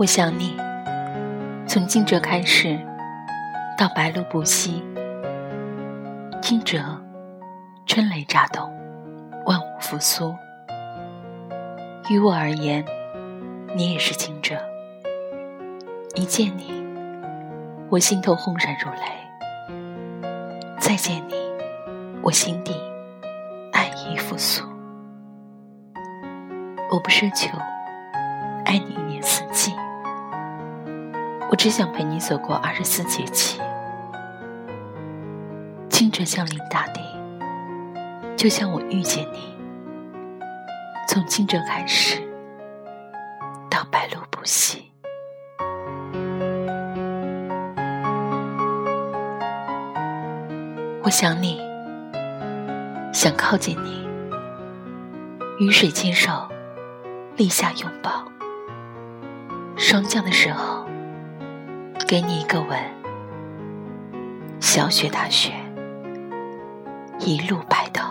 我想你，从惊蛰开始，到白露不息。惊蛰，春雷乍动，万物复苏。于我而言，你也是惊蛰。一见你，我心头轰然如雷；再见你，我心底爱意复苏。我不奢求爱你，只想陪你走过二十四节气。清晨降临大地，就像我遇见你。从清晨开始，到白露不息，我想你，想靠近你，雨水牵手。立夏拥抱，霜降的时候，给你一个吻。小雪大雪，一路白头。